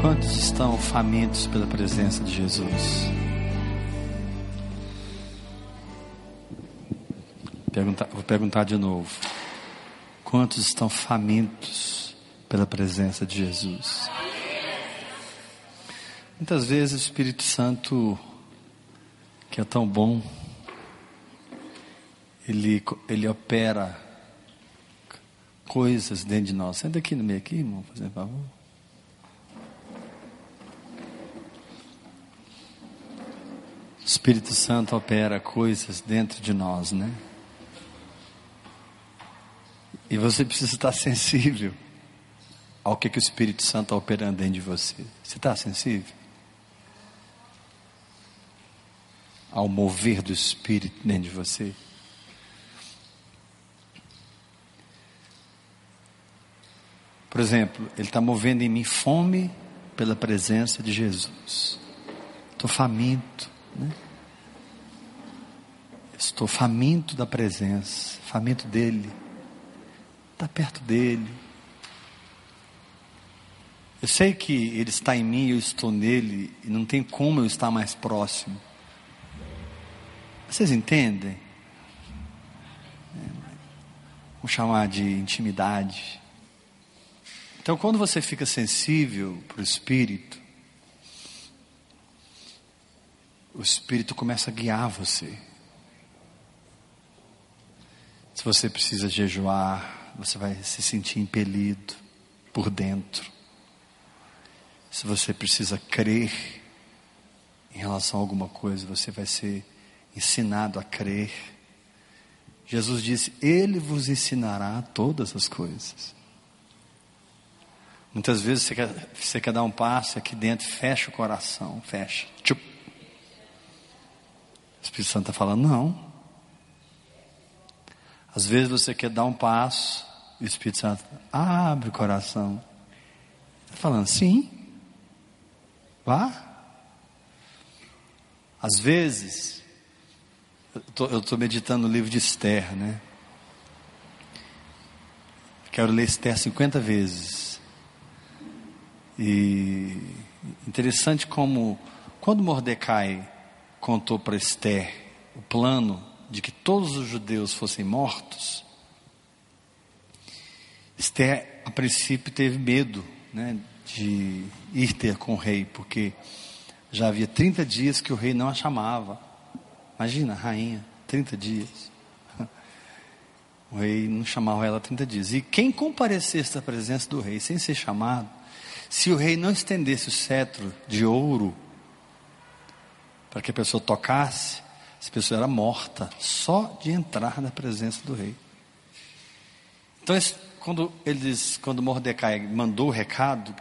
Quantos estão famintos pela presença de Jesus? Vou perguntar de novo. Quantos estão famintos pela presença de Jesus? Muitas vezes o Espírito Santo, que é tão bom, ele, ele opera coisas dentro de nós. Senta aqui no meio aqui, irmão, fazer favor. O Espírito Santo opera coisas dentro de nós, né? E você precisa estar sensível ao que, que o Espírito Santo está operando dentro de você. Você está sensível? Ao mover do Espírito dentro de você? Por exemplo, Ele está movendo em mim fome pela presença de Jesus. Estou faminto, né? Estou faminto da presença, faminto dEle está perto dele. Eu sei que ele está em mim, eu estou nele, e não tem como eu estar mais próximo. Vocês entendem? É, vamos chamar de intimidade. Então, quando você fica sensível para o Espírito, o Espírito começa a guiar você. Se você precisa jejuar, você vai se sentir impelido por dentro. Se você precisa crer em relação a alguma coisa, você vai ser ensinado a crer. Jesus disse: Ele vos ensinará todas as coisas. Muitas vezes você quer, você quer dar um passo aqui dentro, fecha o coração, fecha. Tchup. O Espírito Santo está falando, não. Às vezes você quer dar um passo e o Espírito Santo abre o coração. Está falando, sim, vá. Às vezes, eu estou meditando no livro de Esther, né? Quero ler Esther 50 vezes. E interessante como, quando Mordecai contou para Esther o plano de que todos os judeus fossem mortos, Esther, a princípio, teve medo né, de ir ter com o rei, porque já havia 30 dias que o rei não a chamava. Imagina, rainha, 30 dias. O rei não chamava ela 30 dias. E quem comparecesse à presença do rei sem ser chamado, se o rei não estendesse o cetro de ouro para que a pessoa tocasse, essa pessoa era morta só de entrar na presença do rei. Então, quando eles, quando Mordecai mandou o recado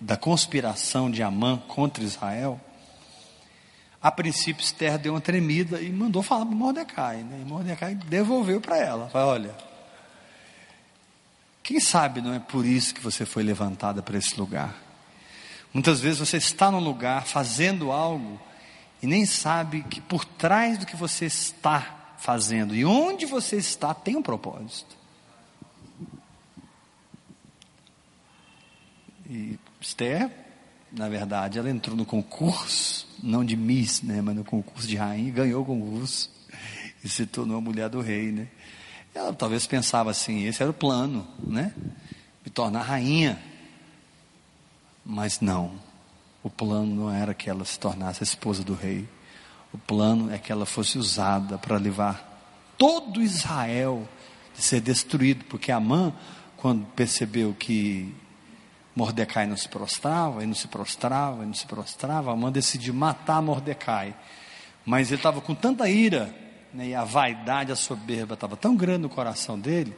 da conspiração de Amã contra Israel, a princípio Esther deu uma tremida e mandou falar para Mordecai. Né? E Mordecai devolveu para ela. Falou, olha, quem sabe não é por isso que você foi levantada para esse lugar. Muitas vezes você está num lugar fazendo algo e nem sabe que por trás do que você está fazendo e onde você está tem um propósito. E Esther, na verdade, ela entrou no concurso, não de Miss, né, mas no concurso de rainha, ganhou o concurso e se tornou a mulher do rei, né? Ela talvez pensava assim, esse era o plano, né? Me tornar rainha. Mas não. O plano não era que ela se tornasse a esposa do rei. O plano é que ela fosse usada para levar todo Israel de ser destruído, porque Amã, quando percebeu que Mordecai não se prostrava, e não se prostrava, e não se prostrava, Amã decidiu matar Mordecai. Mas ele estava com tanta ira, né, e a vaidade, a soberba estava tão grande no coração dele,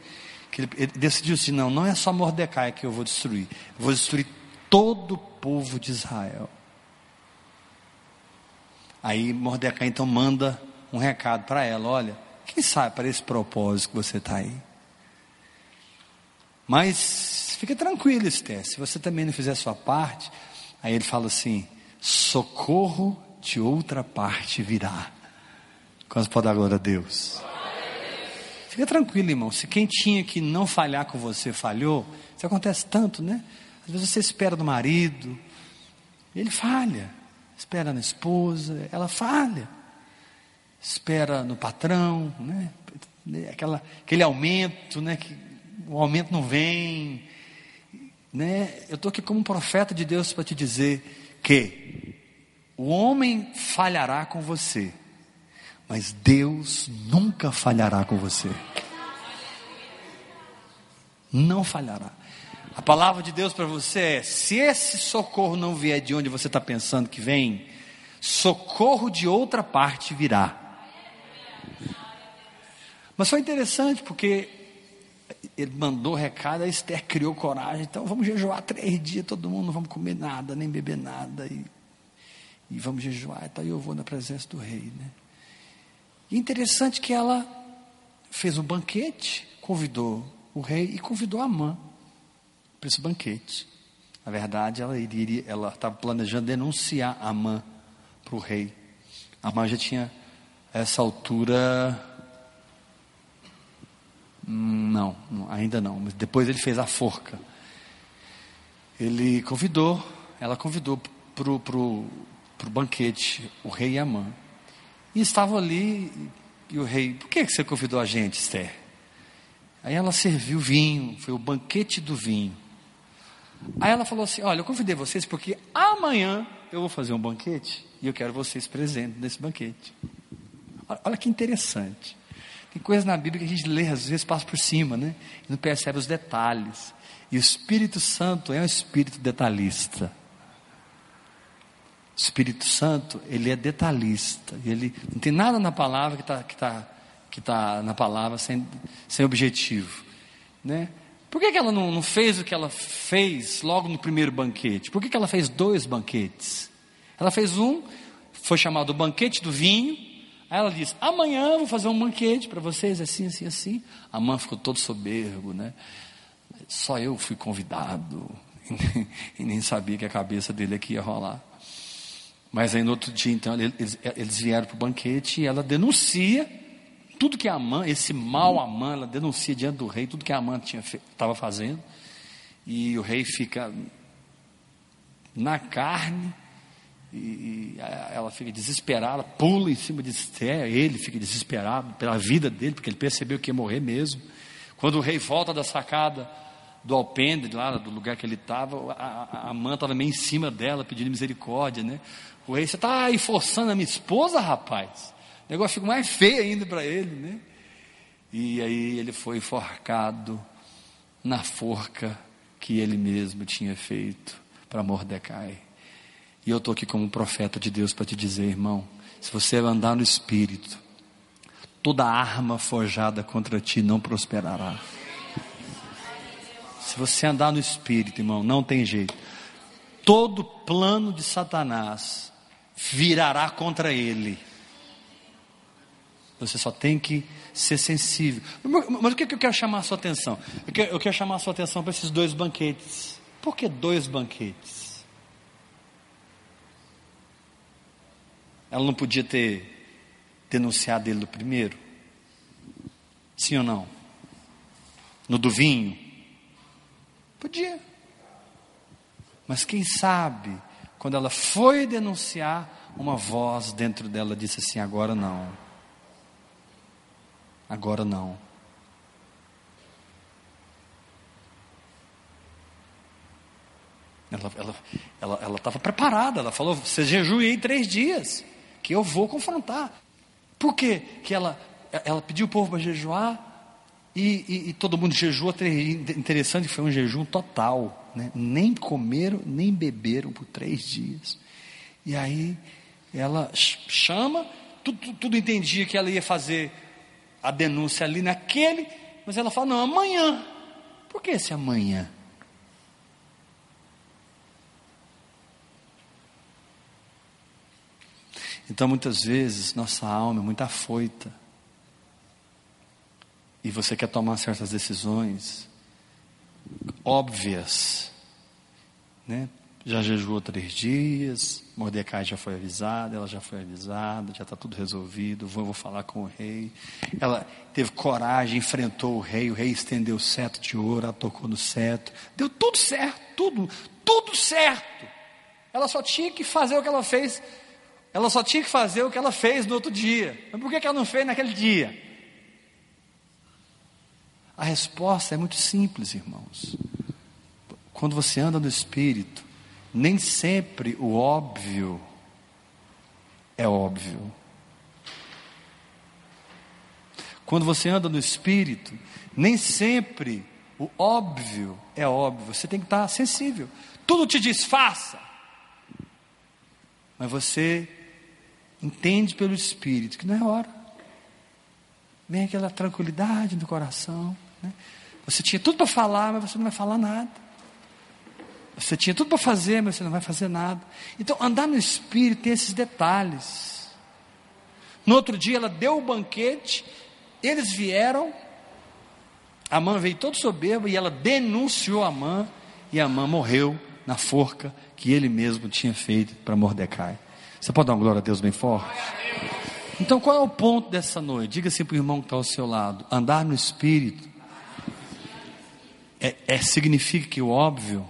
que ele, ele decidiu assim: não, não é só Mordecai que eu vou destruir, eu vou destruir todo o povo de Israel. Aí Mordecai então manda um recado para ela: olha, quem sabe para esse propósito que você está aí. Mas fica tranquilo, Esther, se você também não fizer a sua parte, aí ele fala assim: socorro de outra parte virá. Quantos pode dar glória a Deus? Fica tranquilo, irmão. Se quem tinha que não falhar com você falhou, isso acontece tanto, né? Às vezes você espera do marido, Ele falha. Espera na esposa, ela falha. Espera no patrão, né? Aquela, aquele aumento, né? Que o aumento não vem. Né? Eu estou aqui como profeta de Deus para te dizer que o homem falhará com você, mas Deus nunca falhará com você. Não falhará. A palavra de Deus para você é: se esse socorro não vier de onde você está pensando que vem, socorro de outra parte virá. Mas foi interessante porque ele mandou recado, a Esther criou coragem, então vamos jejuar três dias, todo mundo, não vamos comer nada, nem beber nada, e, e vamos jejuar, então eu vou na presença do rei. Né? E interessante que ela fez um banquete, convidou o rei e convidou a mãe para esse banquete. Na verdade, ela iria, ela estava planejando denunciar a mãe para o rei. A mãe já tinha, essa altura, não, ainda não, mas depois ele fez a forca. Ele convidou, ela convidou para o banquete o rei e a mãe. E estavam ali, e o rei, por que você convidou a gente, Esther? Aí ela serviu vinho, foi o banquete do vinho. Aí ela falou assim: Olha, eu convidei vocês porque amanhã eu vou fazer um banquete e eu quero vocês presentes nesse banquete. Olha que interessante. Tem coisas na Bíblia que a gente lê, às vezes passa por cima, né? E não percebe os detalhes. E o Espírito Santo é um espírito detalhista. O Espírito Santo, ele é detalhista. Ele não tem nada na palavra que está que tá, que tá na palavra sem, sem objetivo. Né? Por que, que ela não, não, fez o que ela fez logo no primeiro banquete? Por que, que ela fez dois banquetes? Ela fez um, foi chamado o banquete do vinho, Aí ela disse: Amanhã vou fazer um banquete para vocês, assim, assim, assim. A mãe ficou todo soberbo, né? Só eu fui convidado. E nem sabia que a cabeça dele aqui ia rolar. Mas aí no outro dia, então, eles, eles vieram para o banquete e ela denuncia tudo que a mãe, esse mal Amã, ela denuncia diante do rei tudo que a mãe estava fazendo. E o rei fica na carne e, e, ela fica desesperada, pula em cima de Esther, ele fica desesperado pela vida dele, porque ele percebeu que ia morrer mesmo. Quando o rei volta da sacada do alpendre, lá do lugar que ele estava, a, a, a mãe estava meio em cima dela, pedindo misericórdia, né? O rei, você está aí forçando a minha esposa, rapaz? O negócio fica mais feio ainda para ele, né? E aí ele foi enforcado na forca que ele mesmo tinha feito para Mordecai. E eu estou aqui como profeta de Deus para te dizer, irmão, se você andar no Espírito, toda arma forjada contra ti não prosperará. Se você andar no Espírito, irmão, não tem jeito. Todo plano de Satanás virará contra ele. Você só tem que ser sensível. Mas o que eu quero chamar a sua atenção? Eu quero, eu quero chamar a sua atenção para esses dois banquetes. Por que dois banquetes? Ela não podia ter denunciado ele do primeiro? Sim ou não? No do vinho? Podia. Mas quem sabe, quando ela foi denunciar, uma voz dentro dela disse assim: agora não. Agora não. Ela estava ela, ela, ela preparada, ela falou: você jejuei três dias que eu vou confrontar. Por quê? Que ela, ela pediu o povo para jejuar e, e, e, todo mundo jejua. Interessante, foi um jejum total. Né? Nem comeram, nem beberam por três dias. E aí ela chama, tudo, tudo entendia que ela ia fazer a denúncia ali naquele, mas ela fala: não, amanhã. Por que esse amanhã? Então, muitas vezes, nossa alma é muito afoita. E você quer tomar certas decisões óbvias. Né? Já jejuou três dias, Mordecai já foi avisado, ela já foi avisada, já está tudo resolvido, vou, vou falar com o rei. Ela teve coragem, enfrentou o rei, o rei estendeu o cetro de ouro, ela tocou no cetro, deu tudo certo, tudo, tudo certo. ela só tinha que fazer o que ela fez, ela só tinha que fazer o que ela fez no outro dia. Mas por que ela não fez naquele dia? A resposta é muito simples, irmãos. Quando você anda no Espírito, nem sempre o óbvio é óbvio. Quando você anda no Espírito, nem sempre o óbvio é óbvio. Você tem que estar sensível. Tudo te diz faça. Mas você entende pelo Espírito que não é hora. Vem aquela tranquilidade no coração. Né? Você tinha tudo para falar, mas você não vai falar nada. Você tinha tudo para fazer, mas você não vai fazer nada. Então, andar no Espírito tem esses detalhes. No outro dia, ela deu o banquete, eles vieram, a mãe veio todo soberba e ela denunciou a mãe, e a mãe morreu na forca que ele mesmo tinha feito para Mordecai. Você pode dar uma glória a Deus bem forte? Então, qual é o ponto dessa noite? Diga assim para o irmão que está ao seu lado: andar no Espírito é, é, significa que o óbvio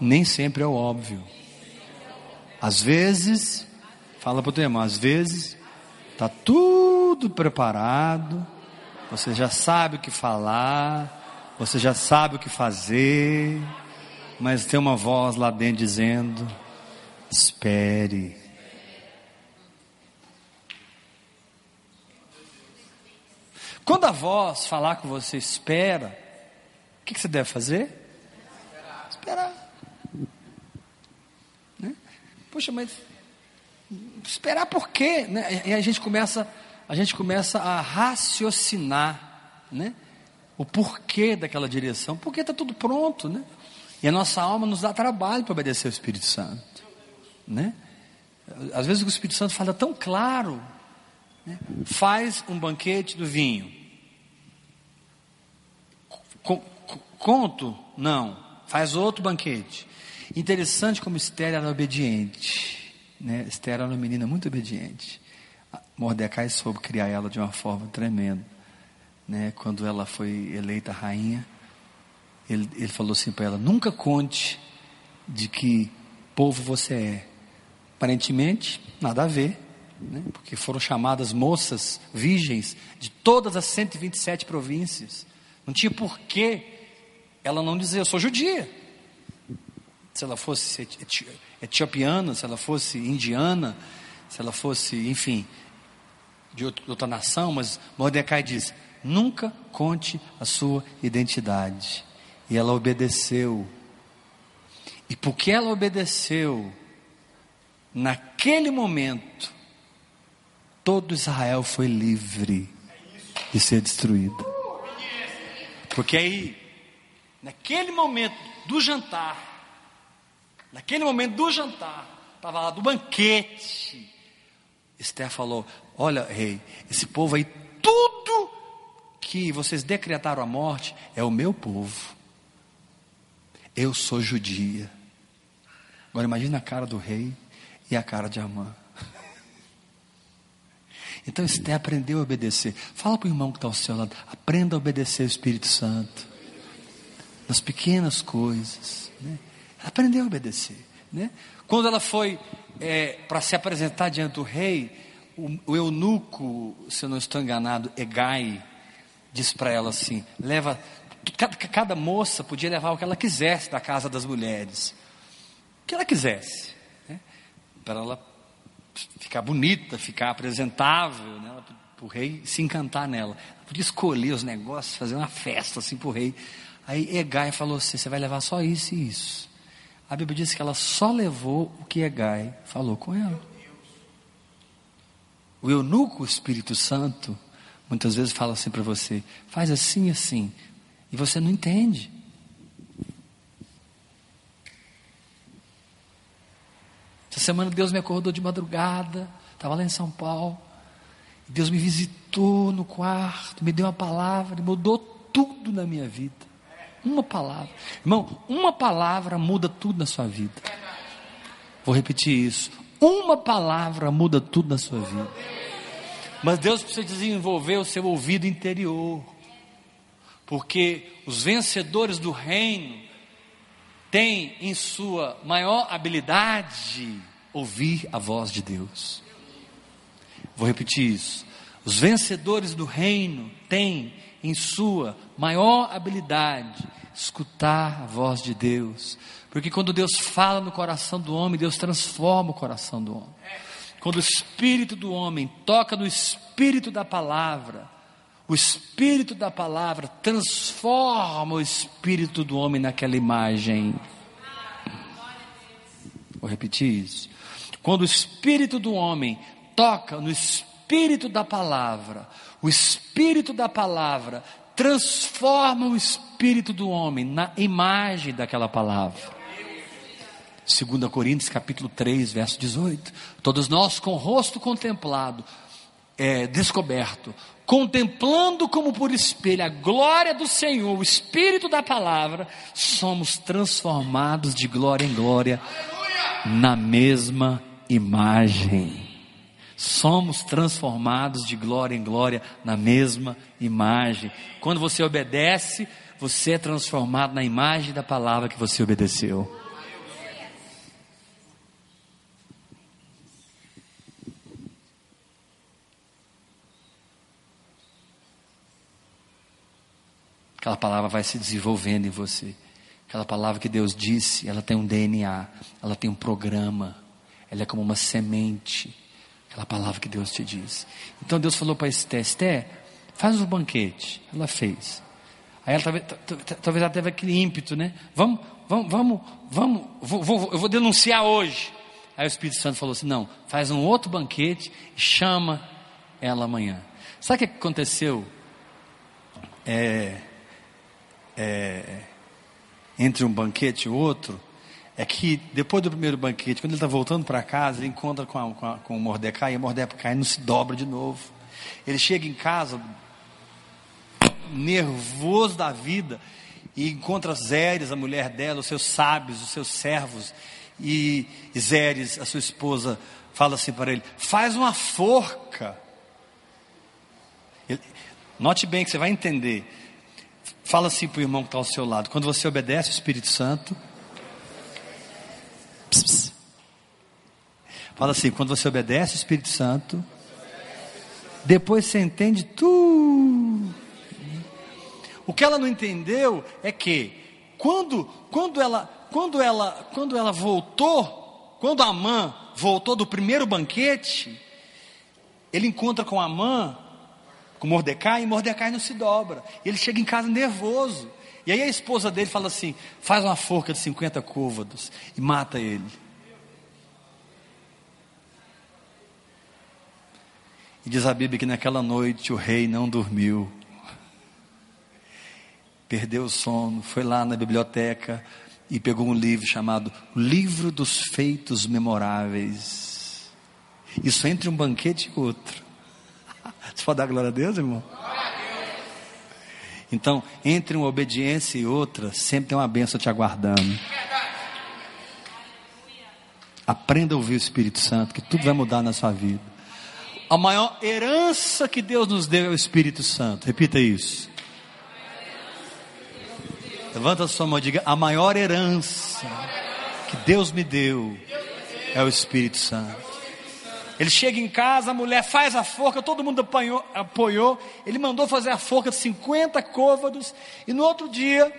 nem sempre é o óbvio. Às vezes, fala para o teu irmão, às vezes está tudo preparado, você já sabe o que falar, você já sabe o que fazer, mas tem uma voz lá dentro dizendo: espere. Quando a voz falar com você, espera, o que, que você deve fazer? Esperar. Poxa, mas esperar por quê? Né? E a gente começa, a gente começa a raciocinar, né? O porquê daquela direção, porque está tudo pronto, né? E a nossa alma nos dá trabalho para obedecer ao Espírito Santo, né? Às vezes o Espírito Santo fala tão claro, né? faz um banquete do vinho. Conto? Não. Faz outro banquete. Interessante como Esther era obediente. Né? Esther era uma menina muito obediente. Mordecai soube criar ela de uma forma tremenda. Né? Quando ela foi eleita rainha, ele, ele falou assim para ela: nunca conte de que povo você é. Aparentemente, nada a ver, né? porque foram chamadas moças virgens de todas as 127 províncias. Não tinha porquê ela não dizer: Eu sou judia. Se ela fosse etiopiana, se ela fosse indiana, se ela fosse, enfim, de outra nação, mas Mordecai diz: Nunca conte a sua identidade. E ela obedeceu. E porque ela obedeceu, naquele momento, todo Israel foi livre de ser destruído. Porque aí, naquele momento do jantar, naquele momento do jantar, estava lá do banquete, Esther falou: Olha, rei, esse povo aí, tudo que vocês decretaram a morte é o meu povo. Eu sou judia. Agora imagine a cara do rei e a cara de Amã. Então Esté aprendeu a obedecer. Fala para o irmão que está ao seu lado. Aprenda a obedecer o Espírito Santo. Nas pequenas coisas. Né? Aprendeu a obedecer. Né? Quando ela foi é, para se apresentar diante do rei, o, o eunuco, se eu não estou enganado, Egai, disse para ela assim: leva Cada, cada, moça podia levar o que ela quisesse da casa das mulheres. O que ela quisesse. Né? Para ela ficar bonita, ficar apresentável, né? para o rei se encantar nela. Ela podia escolher os negócios, fazer uma festa assim para o rei. Aí Egai falou assim: você vai levar só isso e isso. A Bíblia diz que ela só levou o que Egai falou com ela. O eunuco, o Espírito Santo, muitas vezes fala assim para você: faz assim, assim. E você não entende. Essa semana Deus me acordou de madrugada, estava lá em São Paulo. Deus me visitou no quarto, me deu uma palavra, mudou tudo na minha vida. Uma palavra. Irmão, uma palavra muda tudo na sua vida. Vou repetir isso. Uma palavra muda tudo na sua vida. Mas Deus precisa desenvolver o seu ouvido interior porque os vencedores do reino tem em sua maior habilidade ouvir a voz de Deus. Vou repetir isso. Os vencedores do reino têm em sua maior habilidade escutar a voz de Deus. Porque quando Deus fala no coração do homem, Deus transforma o coração do homem. Quando o espírito do homem toca no espírito da palavra, o espírito da palavra transforma o espírito do homem naquela imagem. Vou repetir isso. Quando o espírito do homem toca no espírito da palavra, o espírito da palavra transforma o espírito do homem na imagem daquela palavra. 2 Coríntios capítulo 3, verso 18. Todos nós com o rosto contemplado, é, descoberto, contemplando como por espelho a glória do Senhor, o Espírito da palavra, somos transformados de glória em glória na mesma imagem. Somos transformados de glória em glória na mesma imagem. Quando você obedece, você é transformado na imagem da palavra que você obedeceu. Aquela palavra vai se desenvolvendo em você. Aquela palavra que Deus disse, ela tem um DNA, ela tem um programa, ela é como uma semente. Aquela palavra que Deus te diz. Então Deus falou para Esté, Esté, faz um banquete. Ela fez. Aí ela talvez, ela teve aquele ímpeto, né? Vamos, vamos, vamos, vamos, vou, vou, eu vou denunciar hoje. Aí o Espírito Santo falou assim: não, faz um outro banquete e chama ela amanhã. Sabe o que aconteceu? É, é, entre um banquete e outro, é que depois do primeiro banquete, quando ele está voltando para casa, ele encontra com, a, com, a, com o Mordecai, e o Mordecai não se dobra de novo. Ele chega em casa, nervoso da vida, e encontra Zéres, a mulher dela, os seus sábios, os seus servos, e Zéres, a sua esposa, fala assim para ele: faz uma forca. Ele, note bem que você vai entender. Fala assim para o irmão que está ao seu lado. Quando você obedece o Espírito Santo. Pss, pss. Fala assim, quando você obedece o Espírito Santo, depois você entende tudo. O que ela não entendeu é que quando, quando ela, quando ela, quando ela voltou, quando a mãe voltou do primeiro banquete, ele encontra com a mãe com Mordecai, e Mordecai não se dobra. Ele chega em casa nervoso. E aí a esposa dele fala assim: faz uma forca de 50 côvados e mata ele. E diz a Bíblia que naquela noite o rei não dormiu. Perdeu o sono, foi lá na biblioteca e pegou um livro chamado Livro dos Feitos Memoráveis. Isso entre um banquete e outro. Você pode dar glória a Deus, irmão? Então, entre uma obediência e outra, sempre tem uma benção te aguardando. Aprenda a ouvir o Espírito Santo, que tudo vai mudar na sua vida. A maior herança que Deus nos deu é o Espírito Santo. Repita isso. Levanta a sua mão e diga: A maior herança que Deus me deu é o Espírito Santo. Ele chega em casa, a mulher faz a forca, todo mundo apanhou, apoiou. Ele mandou fazer a forca de 50 côvados. E no outro dia,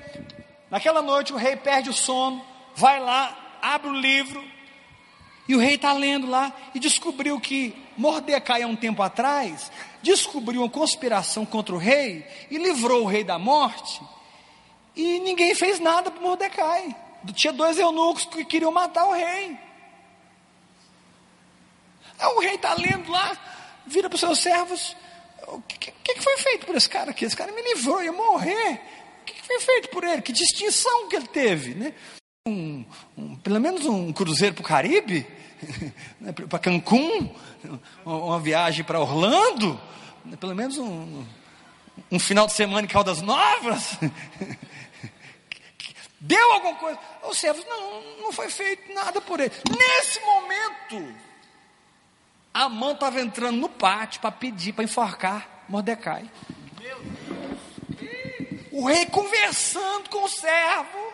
naquela noite, o rei perde o sono, vai lá, abre o livro. E o rei está lendo lá e descobriu que Mordecai, há um tempo atrás, descobriu uma conspiração contra o rei e livrou o rei da morte. E ninguém fez nada para Mordecai. Tinha dois eunucos que queriam matar o rei. O rei está lendo lá, vira para os seus servos: o que, que, que, foi feito por esse cara aqui? Esse cara me livrou, ia morrer. O que, que foi feito por ele? Que distinção que ele teve? Né? Um, um, pelo menos um cruzeiro para o Caribe, né? para Cancún, uma viagem para Orlando, né? pelo menos um, um final de semana em Caldas Novas. Deu alguma coisa? Os servos, não, não foi feito nada por ele. Nesse momento, a mão estava entrando no pátio para pedir, para enforcar Mordecai. O rei conversando com o servo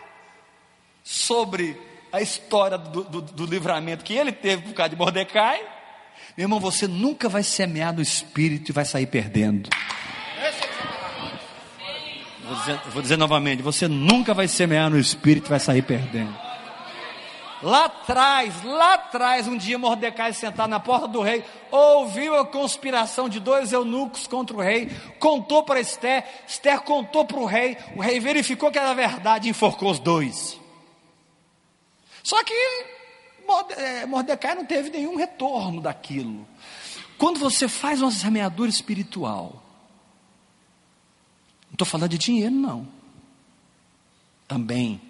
sobre a história do, do, do livramento que ele teve por causa de Mordecai, meu irmão, você nunca vai semear no espírito e vai sair perdendo. Vou dizer, vou dizer novamente: você nunca vai semear no espírito e vai sair perdendo. Lá atrás, lá atrás, um dia Mordecai sentado na porta do rei, ouviu a conspiração de dois eunucos contra o rei, contou para Esther, Esther contou para o rei, o rei verificou que era verdade e enforcou os dois. Só que é, Mordecai não teve nenhum retorno daquilo. Quando você faz uma semeadura espiritual, não estou falando de dinheiro, não. Também,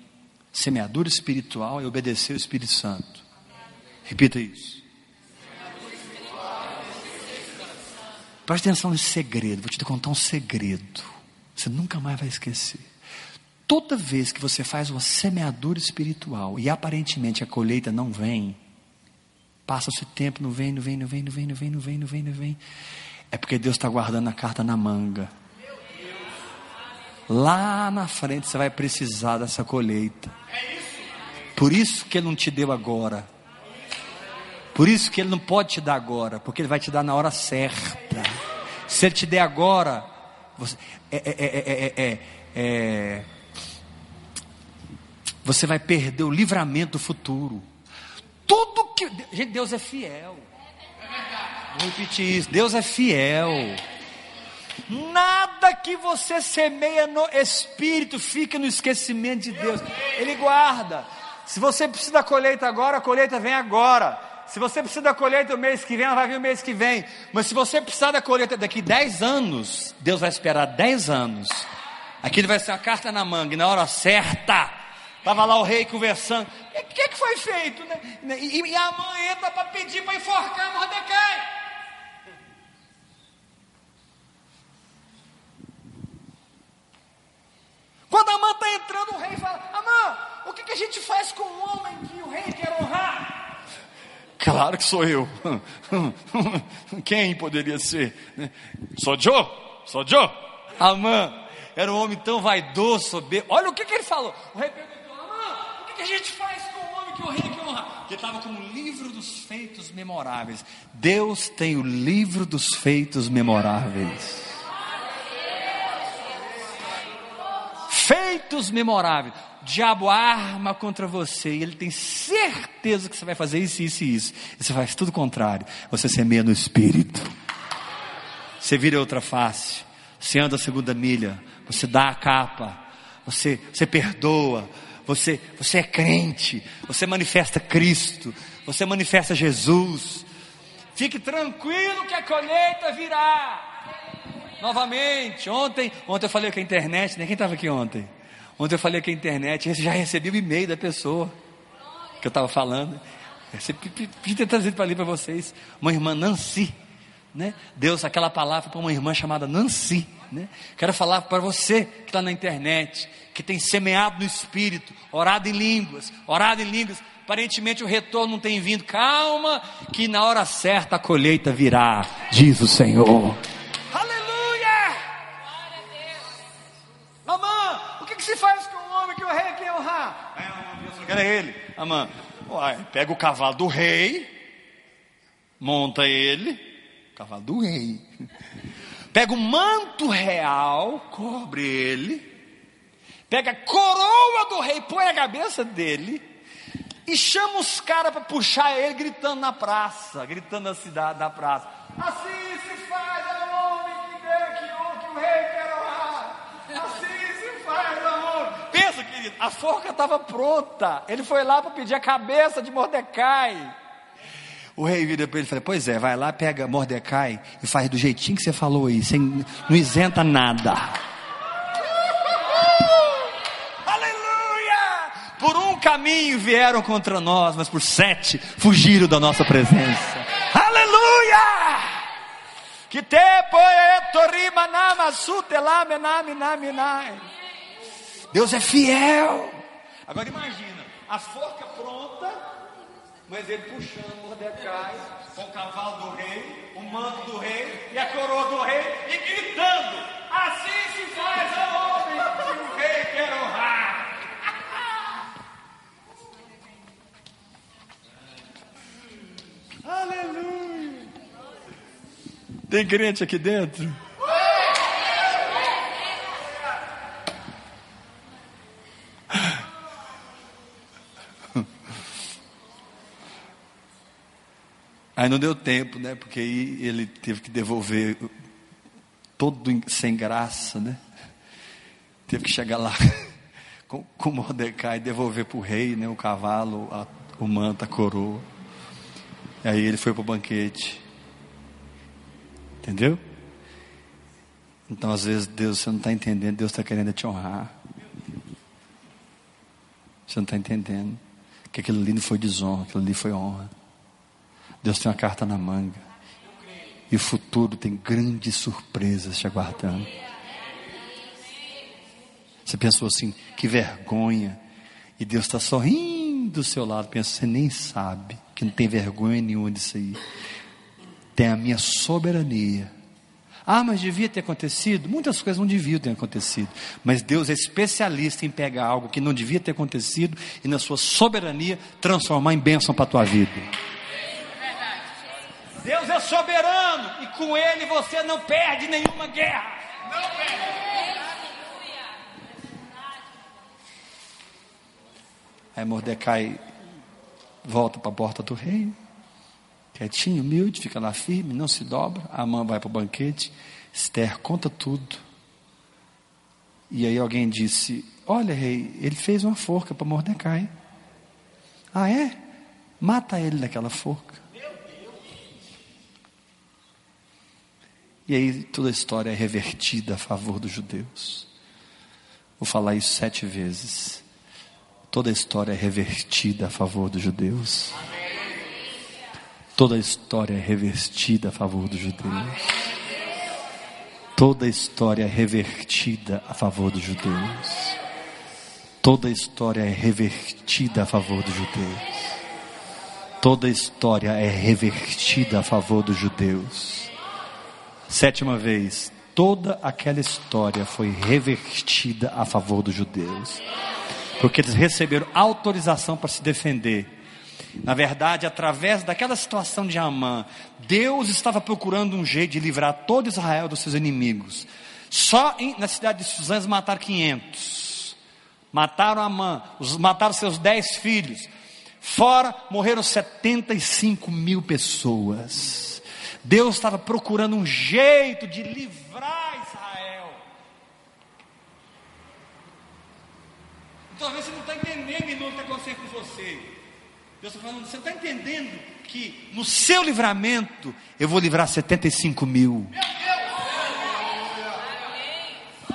semeadura espiritual é obedecer o Espírito Santo. Repita isso. Preste atenção nesse segredo, vou te contar um segredo. Você nunca mais vai esquecer. Toda vez que você faz uma semeadura espiritual e aparentemente a colheita não vem, passa-se tempo, não vem, não vem, não vem, não vem, não vem, não vem, não vem. É porque Deus está guardando a carta na manga. Lá na frente você vai precisar dessa colheita. Por isso que Ele não te deu agora. Por isso que Ele não pode te dar agora, porque Ele vai te dar na hora certa. Se Ele te der agora, você, é, é, é, é você vai perder o livramento do futuro. Tudo que. Gente, Deus é fiel. Vou repetir isso. Deus é fiel. Nada que você semeia no Espírito fica no esquecimento de Deus. Ele guarda. Se você precisa da colheita agora, a colheita vem agora. Se você precisa da colheita o mês que vem, ela vai vir o mês que vem. Mas se você precisar da colheita daqui 10 anos, Deus vai esperar 10 anos. Aquilo vai ser uma carta na manga, e na hora certa, Estava lá o rei conversando. O que, que, foi feito? Né? E, e a mãe para pedir para enforcar Mordecai. Quando a mãe está entrando, o rei fala: Amã, o que, que, a gente faz com um homem que o rei quer honrar? Claro que sou eu. Quem poderia ser? Né? Sou Joe? Sou Joe? Amã era um homem tão vaidoso, soberbo. Olha o que, que ele falou. O rei perguntou que a gente faz com o homem que o rei quer honrar? Porque estava com o livro dos feitos memoráveis. Deus tem o livro dos feitos memoráveis. Feitos memoráveis. O diabo arma contra você e ele tem certeza que você vai fazer isso, isso e isso. E você faz tudo o contrário. Você semeia no espírito. Você vira outra face. Você anda a segunda milha. Você dá a capa. Você, você perdoa você, você é crente, você manifesta Cristo, você manifesta Jesus. Fique tranquilo que a colheita virá. Novamente, ontem, ontem eu falei com a internet, né? Quem estava aqui ontem? Ontem eu falei com a internet, já recebi o e-mail da pessoa que eu estava falando. Pedi ter trazido para ali para vocês. Uma irmã Nancy, né? Deus aquela palavra para uma irmã chamada Nancy. Né? Quero falar para você que está na internet, que tem semeado no Espírito, orado em línguas, orado em línguas. Aparentemente o retorno não tem vindo. Calma, que na hora certa a colheita virá, diz o Senhor. Era ele. Mamã, uai, pega o cavalo do rei, monta ele, cavalo do rei pega o manto real, cobre ele, pega a coroa do rei, põe a cabeça dele, e chama os caras para puxar ele gritando na praça, gritando na cidade, na praça. Assim se faz ao homem que que, o, que o rei quer honrar. Assim se faz ao homem. Pensa, querido, a forca estava pronta. Ele foi lá para pedir a cabeça de Mordecai. O rei vira para ele e fala: Pois é, vai lá, pega Mordecai e faz do jeitinho que você falou aí, sem, não isenta nada. Aleluia! Por um caminho vieram contra nós, mas por sete fugiram da nossa presença. Aleluia! Que te Deus é fiel. Agora imagina, a forca pronta, mas ele puxando Mordecai com o cavalo do rei, o manto do rei e a coroa do rei e gritando: Assim se faz ao homem que o rei quer honrar. Aleluia! Tem crente aqui dentro? Aí não deu tempo, né? Porque aí ele teve que devolver todo sem graça, né? Teve que chegar lá com, com Mordecai e devolver para o rei, né? O cavalo, a, o manto, a coroa. Aí ele foi para o banquete. Entendeu? Então, às vezes, Deus, você não está entendendo, Deus está querendo te honrar. Você não está entendendo. Que aquilo ali não foi desonra, aquilo ali foi honra. Deus tem uma carta na manga. E o futuro tem grandes surpresas te aguardando. Você pensou assim, que vergonha. E Deus está sorrindo do seu lado. Pensa, você nem sabe que não tem vergonha nenhuma disso aí. Tem a minha soberania. Ah, mas devia ter acontecido? Muitas coisas não deviam ter acontecido. Mas Deus é especialista em pegar algo que não devia ter acontecido e, na sua soberania, transformar em bênção para a tua vida. Deus é soberano e com Ele você não perde nenhuma guerra. Não perde. Aí Mordecai volta para a porta do rei, quietinho, humilde, fica lá firme, não se dobra. A mãe vai para o banquete. Esther conta tudo. E aí alguém disse: Olha, rei, ele fez uma forca para Mordecai. Ah, é? Mata ele daquela forca. E aí toda a história é revertida a favor dos judeus. Vou falar isso sete vezes. Toda a história é revertida a favor dos judeus. Toda a história é revertida a favor dos judeus. Toda a história é revertida a favor dos judeus. Toda a história é revertida a favor dos judeus. Toda a história é revertida a favor dos judeus. Sétima vez, toda aquela história foi revertida a favor dos judeus porque eles receberam autorização para se defender. Na verdade, através daquela situação de Amã, Deus estava procurando um jeito de livrar todo Israel dos seus inimigos. Só em, na cidade de Suzã eles mataram 500. Mataram Amã, os, mataram seus 10 filhos. Fora morreram 75 mil pessoas. Deus estava procurando um jeito de livrar Talvez você não está entendendo irmão, o que está acontecendo com você. Deus está falando, você está entendendo que no seu livramento eu vou livrar 75 mil.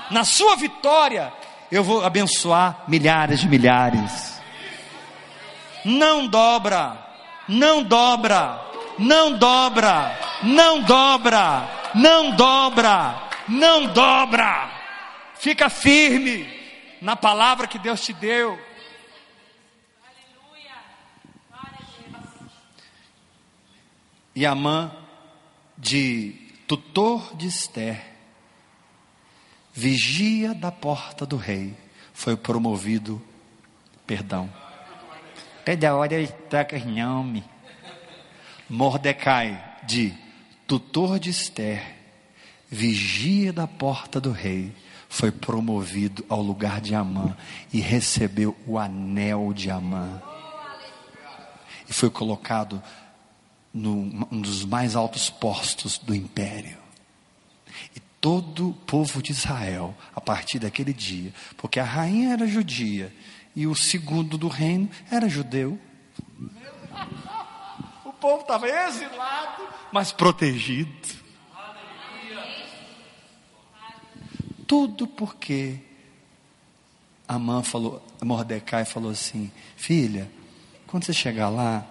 Na sua vitória eu vou abençoar milhares de milhares. Não dobra, não dobra, não dobra, não dobra, não dobra, não dobra. Fica firme na palavra que Deus te deu. E a mãe de tutor de Esther, vigia da porta do rei, foi promovido perdão. Cada hora ele troca nome. Mordecai, de tutor de Esther, vigia da porta do rei, foi promovido ao lugar de Amã e recebeu o anel de Amã. E foi colocado num um dos mais altos postos do império. E todo o povo de Israel, a partir daquele dia, porque a rainha era judia e o segundo do reino era judeu. Povo estava exilado, mas protegido. Tudo porque Amã falou, Mordecai falou assim: Filha, quando você chegar lá,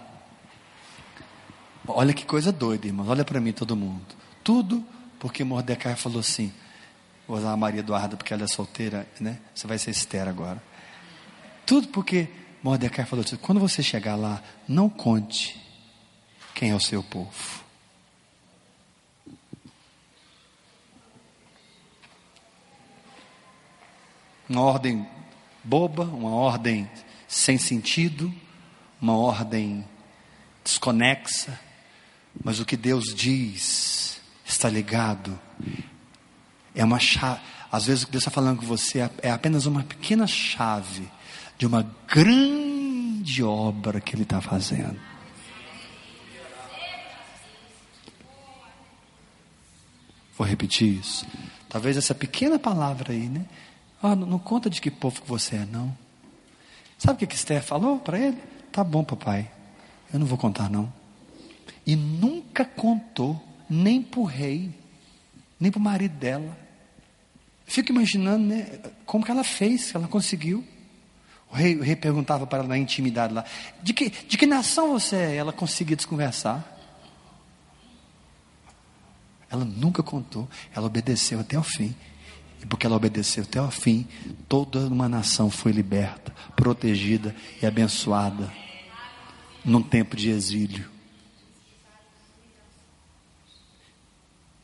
olha que coisa doida, irmãos, olha para mim todo mundo. Tudo porque Mordecai falou assim: Vou usar a Maria Eduarda porque ela é solteira, né? Você vai ser Esther agora. Tudo porque Mordecai falou assim: quando você chegar lá, não conte quem é o seu povo. Uma ordem boba, uma ordem sem sentido, uma ordem desconexa, mas o que Deus diz Está ligado? É uma chave. Às vezes o que Deus está falando com você é, é apenas uma pequena chave de uma grande obra que Ele está fazendo. Vou repetir isso. Talvez essa pequena palavra aí, né? Oh, não, não, conta de que povo que você é, não. Sabe o que, que Esther falou para ele? Tá bom, papai. Eu não vou contar, não. E nunca contou, nem para o rei, nem para o marido dela. Fico imaginando né, como que ela fez, que ela conseguiu. O rei, o rei perguntava para ela na intimidade lá: de que, de que nação você é? Ela conseguia desconversar. Ela nunca contou, ela obedeceu até o fim. E porque ela obedeceu até o fim, toda uma nação foi liberta, protegida e abençoada num tempo de exílio.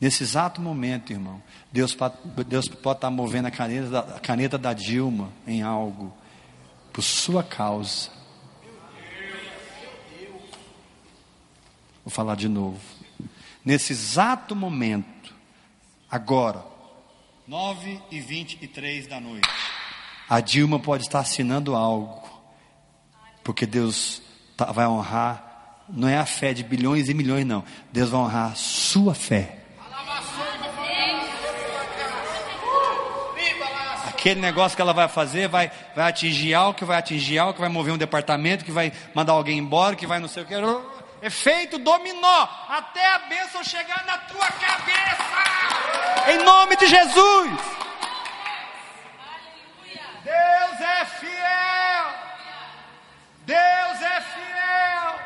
Nesse exato momento, irmão, Deus, Deus pode estar movendo a caneta, da, a caneta da Dilma em algo, por sua causa. Vou falar de novo. Nesse exato momento, agora, 9 e 23 da noite, a Dilma pode estar assinando algo, porque Deus tá, vai honrar, não é a fé de bilhões e milhões, não. Deus vai honrar a sua fé. aquele negócio que ela vai fazer vai, vai atingir algo, que vai atingir algo, que vai mover um departamento, que vai mandar alguém embora, que vai não sei o que. Efeito dominó, até a bênção chegar na tua cabeça. Em nome de Jesus. Deus é fiel. Deus é fiel.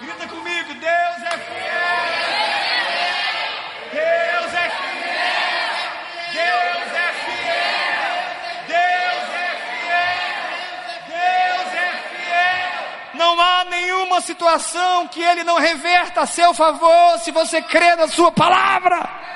Grita comigo, Deus é fiel. Deus é fiel. Deus é fiel. Deus é fiel. Deus é fiel. Não há nenhuma situação que Ele não reverta a seu favor se você crê na Sua palavra.